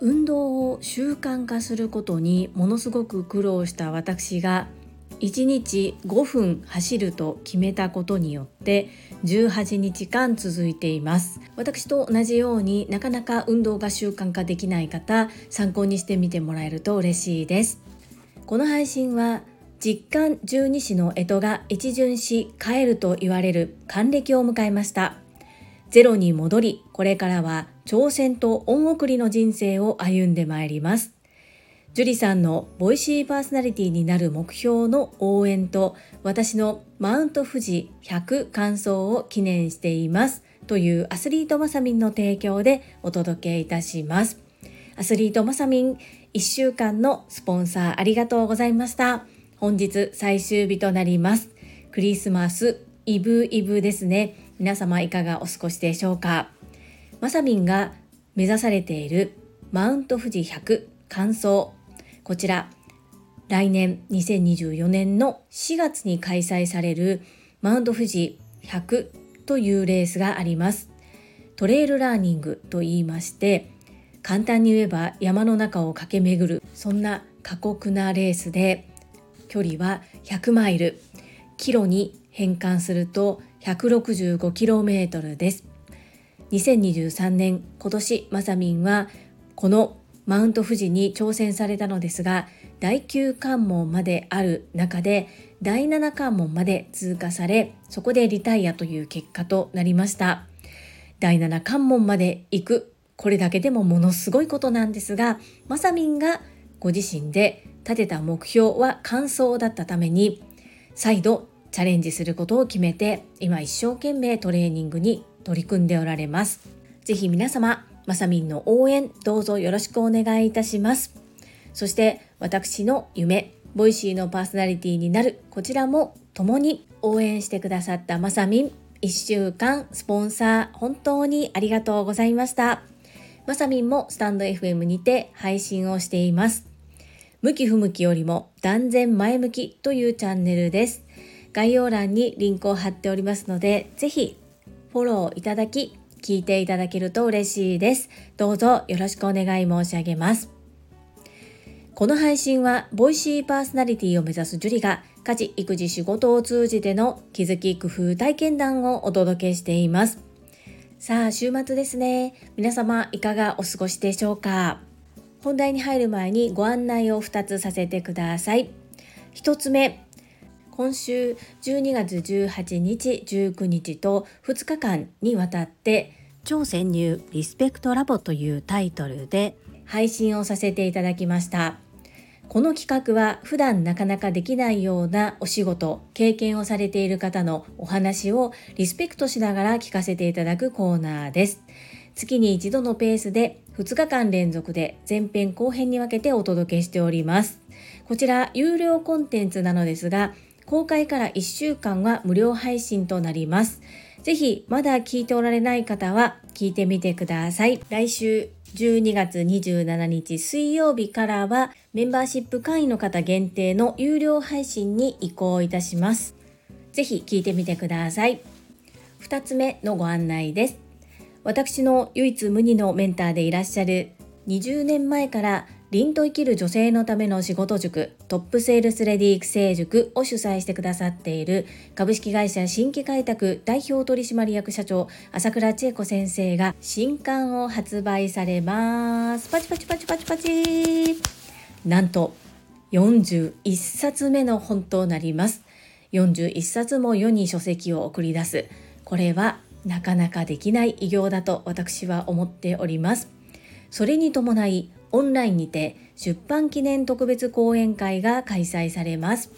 運動を習慣化することにものすごく苦労した私が1日5分走ると決めたことによって18日間続いています。私と同じようになかなか運動が習慣化できない方参考にしてみてもらえると嬉しいです。この配信は実感十二支の干支が一巡し帰ると言われる還暦を迎えました。ゼロに戻りこれからは挑戦と恩送りの人生を歩んでまいります樹里さんのボイシーパーソナリティになる目標の応援と私のマウント富士100感想を記念していますというアスリートマサミンの提供でお届けいたします。アスリートマサミン1週間のスポンサーありがとうございました。本日最終日となります。クリスマスイブイブですね。皆様いかがお過ごしでしょうか？マサミンが目指されているマウント富士100感想こちら来年2024年の4月に開催されるマウント富士100というレースがあります。トレイルラーニングと言いまして簡単に言えば山の中を駆け巡るそんな過酷なレースで距離は100マイル。キロに変換すると 165km です。2023年今年まさみんはこのマウント富士に挑戦されたのですが第9関門まである中で第7関門まで通過されそこでリタイアという結果となりました。第7関門まで行くこれだけでもものすごいことなんですがまさみんがご自身で立てた目標は完走だったために再度チャレンジすることを決めて今一生懸命トレーニングに取り組んでおられます。ぜひ皆様まさみんの応援どうぞよろしくお願いいたします。そして私の夢 Voicy のパーソナリティになるこちらも共に応援してくださったまさみん1週間スポンサー本当にありがとうございました。まさみんもスタンド FM にて配信をしています。向き不向きよりも断然前向きというチャンネルです。概要欄にリンクを貼っておりますのでぜひフォローいただき聞いていただけると嬉しいです。どうぞよろしくお願い申し上げます。この配信は、ボイシーパーソナリティを目指すジュリが、家事、育児、仕事を通じての気づき、工夫、体験談をお届けしています。さあ、週末ですね。皆様、いかがお過ごしでしょうか？本題に入る前にご案内を2つさせてください。1つ目、今週12月18日19日と2日間にわたって超潜入リスペクトラボというタイトルで配信をさせていただきました。この企画は普段なかなかできないようなお仕事経験をされている方のお話をリスペクトしながら聞かせていただくコーナーです。月に一度のペースで2日間連続で前編後編に分けてお届けしております。こちら有料コンテンツなのですが公開から1週間は無料配信となります。ぜひまだ聞いておられない方は聞いてみてください。来週12月27日水曜日からはメンバーシップ会員の方限定の有料配信に移行いたします。ぜひ聞いてみてください。2つ目のご案内です。私の唯一無二のメンターでいらっしゃる20年前から凛と生きる女性のための仕事塾トップセールスレディ育成塾を主催してくださっている株式会社新規開拓代表取締役社長朝倉千恵子先生が新刊を発売されます。パチパチパチパチパチ。なんと41冊目の本となります。41冊も世に書籍を送り出す。これはなかなかできない偉業だと私は思っております。それに伴いオンラインにて出版記念特別講演会が開催されます。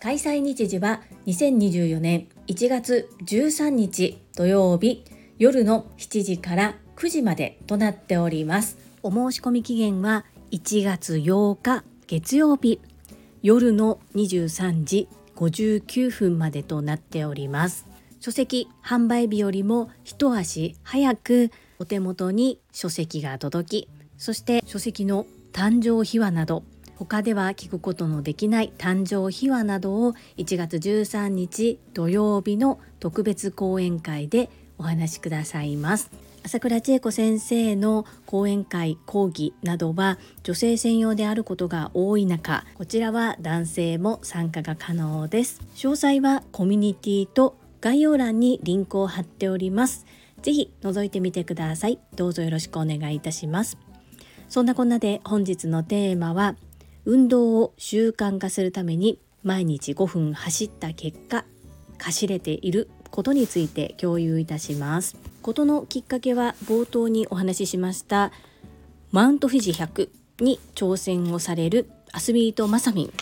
開催日時は2024年1月13日土曜日夜の7時から9時までとなっております。お申し込み期限は1月8日月曜日夜の23時59分までとなっております。書籍販売日よりも一足早くお手元に書籍が届きそして書籍の誕生秘話など他では聞くことのできない誕生秘話などを1月13日土曜日の特別講演会でお話しくださいます。朝倉千恵子先生の講演会講義などは女性専用であることが多い中こちらは男性も参加が可能です。詳細はコミュニティと概要欄にリンクを貼っております。ぜひ覗いてみてください。どうぞよろしくお願いいたします。そんなこんなで本日のテーマは運動を習慣化するために毎日5分走った結果走れていることについて共有いたします。ことのきっかけは冒頭にお話ししましたマウント富士100に挑戦をされるアスリートマサミン。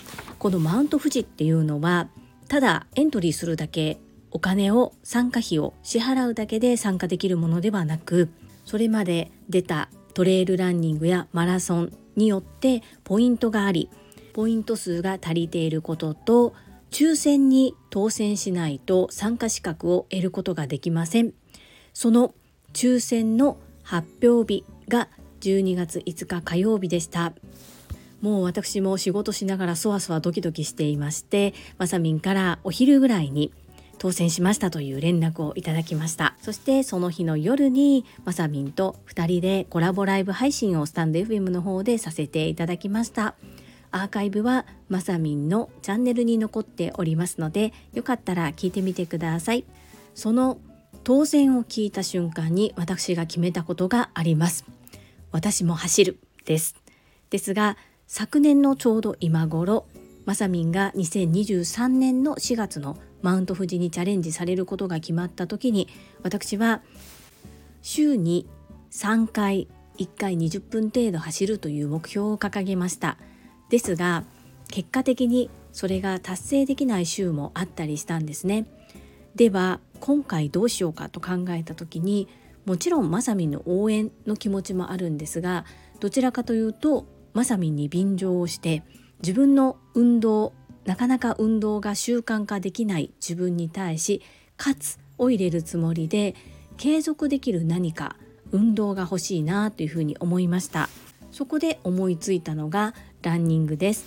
このマウント富士っていうのはただエントリーするだけお金を参加費を支払うだけで参加できるものではなくそれまで出たトレイルランニングやマラソンによってポイントがありポイント数が足りていることと抽選に当選しないと参加資格を得ることができません。その抽選の発表日が12月5日火曜日でした。もう私も仕事しながらそわそわドキドキしていましてまさみんからお昼ぐらいに当選しましたという連絡をいただきました。そしてその日の夜にまさみんと2人でコラボライブ配信をスタンド FM の方でさせていただきました。アーカイブはまさみんのチャンネルに残っておりますのでよかったら聞いてみてください。その当選を聞いた瞬間に私が決めたことがあります。私も走るです。ですが昨年のちょうど今頃まさみんが2023年の4月のマウント富士にチャレンジされることが決まった時に私は週に3回1回20分程度走るという目標を掲げました。ですが結果的にそれが達成できない週もあったりしたんですね。では今回どうしようかと考えた時にもちろんまさみんの応援の気持ちもあるんですがどちらかというとまさみんに便乗をして自分の運動なかなか運動が習慣化できない自分に対しかつを入れるつもりで継続できる何か運動が欲しいなというふうに思いました。そこで思いついたのがランニングです。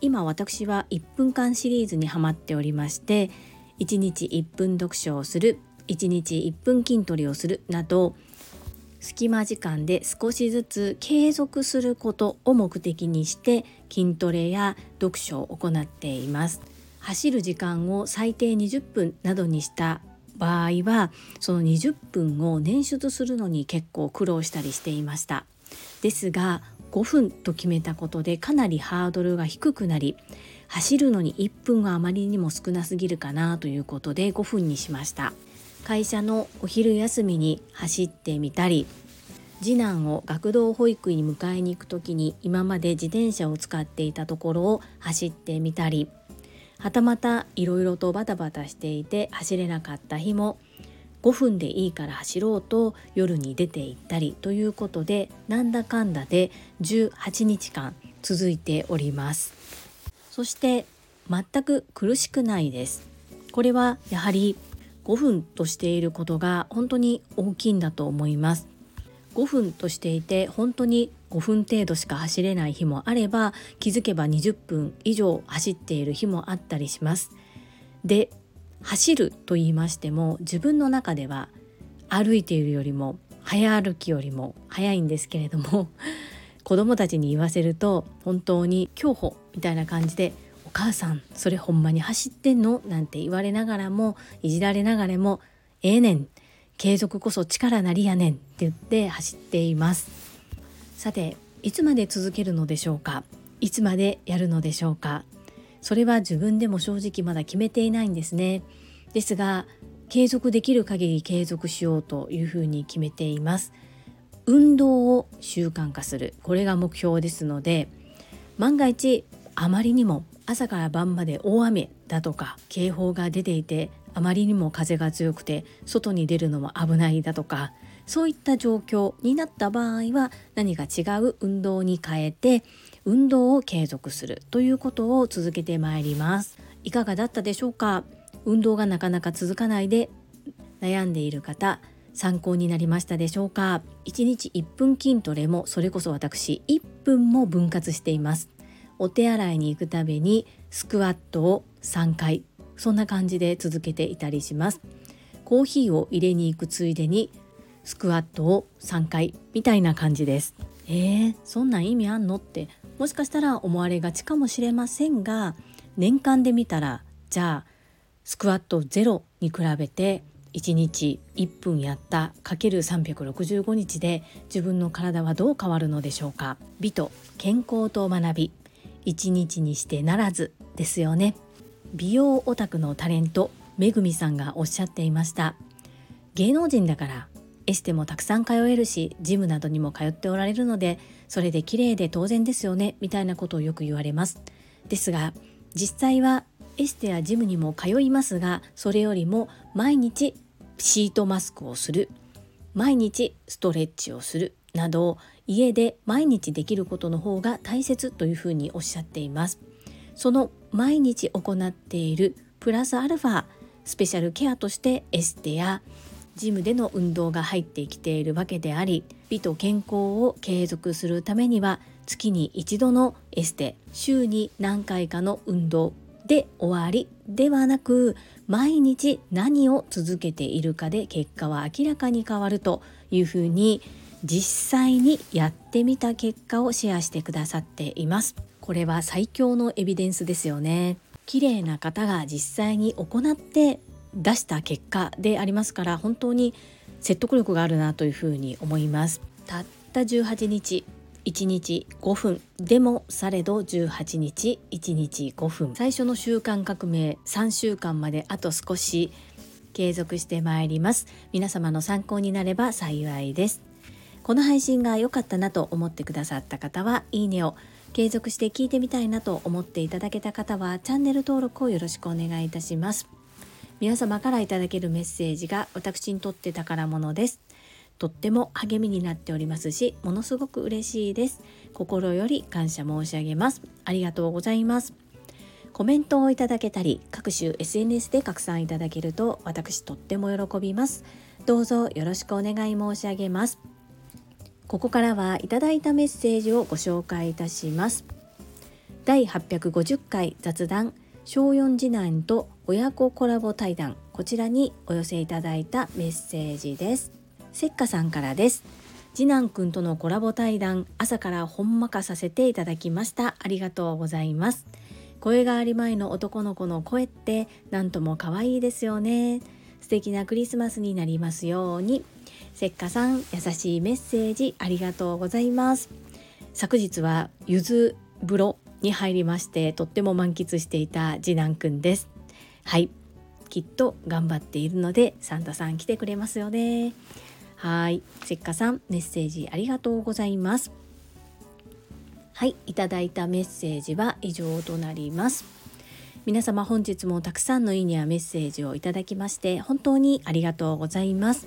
今私は1分間シリーズにハマっておりまして1日1分読書をする1日1分筋トレをするなど隙間時間で少しずつ継続することを目的にして筋トレや読書を行っています。走る時間を最低20分などにした場合はその20分を捻出するのに結構苦労したりしていました。ですが5分と決めたことでかなりハードルが低くなり走るのに1分はあまりにも少なすぎるかなということで5分にしました。会社のお昼休みに走ってみたり次男を学童保育に迎えに行く時に今まで自転車を使っていたところを走ってみたりはたまたいろいろとバタバタしていて走れなかった日も5分でいいから走ろうと夜に出て行ったりということでなんだかんだで18日間続いております。そして全く苦しくないです。これはやはり5分としていることが本当に大きいんだと思います。5分としていて本当に5分程度しか走れない日もあれば気づけば20分以上走っている日もあったりします。で走ると言いましても自分の中では歩いているよりも早歩きよりも早いんですけれども子供たちに言わせると本当に競歩みたいな感じで「母さんそれほんまに走ってんの?」なんて言われながらもいじられながらも「ええー、ねん継続こそ力なりやねん」って言って走っています。さていつまで続けるのでしょうか？いつまでやるのでしょうか？それは自分でも正直まだ決めていないんですね。ですが継続できる限り継続しようというふうに決めています。運動を習慣化する。これが目標ですので万が一あまりにも朝から晩まで大雨だとか警報が出ていてあまりにも風が強くて外に出るのも危ないだとかそういった状況になった場合は何か違う運動に変えて運動を継続するということを続けてまいります。いかがだったでしょうか？運動がなかなか続かないで悩んでいる方参考になりましたでしょうか？1日1分筋トレもそれこそ私1分も分割しています。お手洗いに行くたびにスクワットを3回そんな感じで続けていたりします。コーヒーを入れに行くついでにスクワットを3回みたいな感じです。えー、そんな意味あんのってもしかしたら思われがちかもしれませんが年間で見たらじゃあスクワット0に比べて1日1分やったかける365日で自分の体はどう変わるのでしょうか。美と健康と学び。1日にしてならずですよね。美容オタクのタレントめぐみさんがおっしゃっていました。芸能人だからエステもたくさん通えるしジムなどにも通っておられるのでそれで綺麗で当然ですよねみたいなことをよく言われます。ですが実際はエステやジムにも通いますがそれよりも毎日シートマスクをする。毎日ストレッチをする。など家で毎日できることの方が大切というふうにおっしゃっています。その毎日行っているプラスアルファスペシャルケアとしてエステやジムでの運動が入ってきているわけであり美と健康を継続するためには月に一度のエステ週に何回かの運動で終わりではなく毎日何を続けているかで結果は明らかに変わるというふうに実際にやってみた結果をシェアしてくださっています。これは最強のエビデンスですよね。綺麗な方が実際に行って出した結果でありますから本当に説得力があるなというふうに思います。たった18日1日5分でもされど18日1日5分。最初の習慣革命3週間まであと少し継続してまいります。皆様の参考になれば幸いです。この配信が良かったなと思ってくださった方はいいねを継続して聞いてみたいなと思っていただけた方はチャンネル登録をよろしくお願いいたします。皆様からいただけるメッセージが私にとって宝物です。とっても励みになっておりますしものすごく嬉しいです。心より感謝申し上げます。ありがとうございます。コメントをいただけたり各種 SNS で拡散いただけると私とっても喜びます。どうぞよろしくお願い申し上げます。ここからはいただいたメッセージをご紹介いたします。第850回雑談小4次男と親子コラボ対談。こちらにお寄せいただいたメッセージです。せっかさんからです。次男くんとのコラボ対談朝からほんまかさせていただきました。ありがとうございます。声があり前の男の子の声ってなんとも可愛いですよね。素敵なクリスマスになりますように。せっかさん優しいメッセージありがとうございます昨日はゆず風呂に入りましてとっても満喫していた次男くんですはいきっと頑張っているのでサンタさん来てくれますよねはい、せっかさんメッセージありがとうございます。はい、いただいたメッセージは以上となります。皆様本日もたくさんのいいねやメッセージをいただきまして本当にありがとうございます。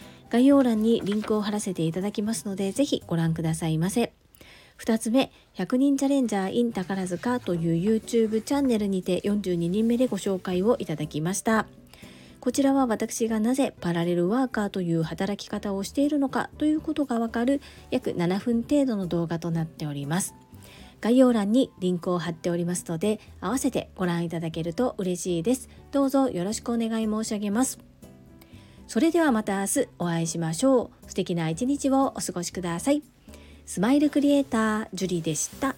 概要欄にリンクを貼らせていただきますのでぜひご覧くださいませ。2つ目100人チャレンジャー in 宝塚という YouTube チャンネルにて42人目でご紹介をいただきました。こちらは私がなぜパラレルワーカーという働き方をしているのかということがわかる約7分程度の動画となっております。概要欄にリンクを貼っておりますので合わせてご覧いただけると嬉しいです。どうぞよろしくお願い申し上げます。それではまた明日お会いしましょう素敵な一日をお過ごしくださいスマイルクリエイタージュリでした。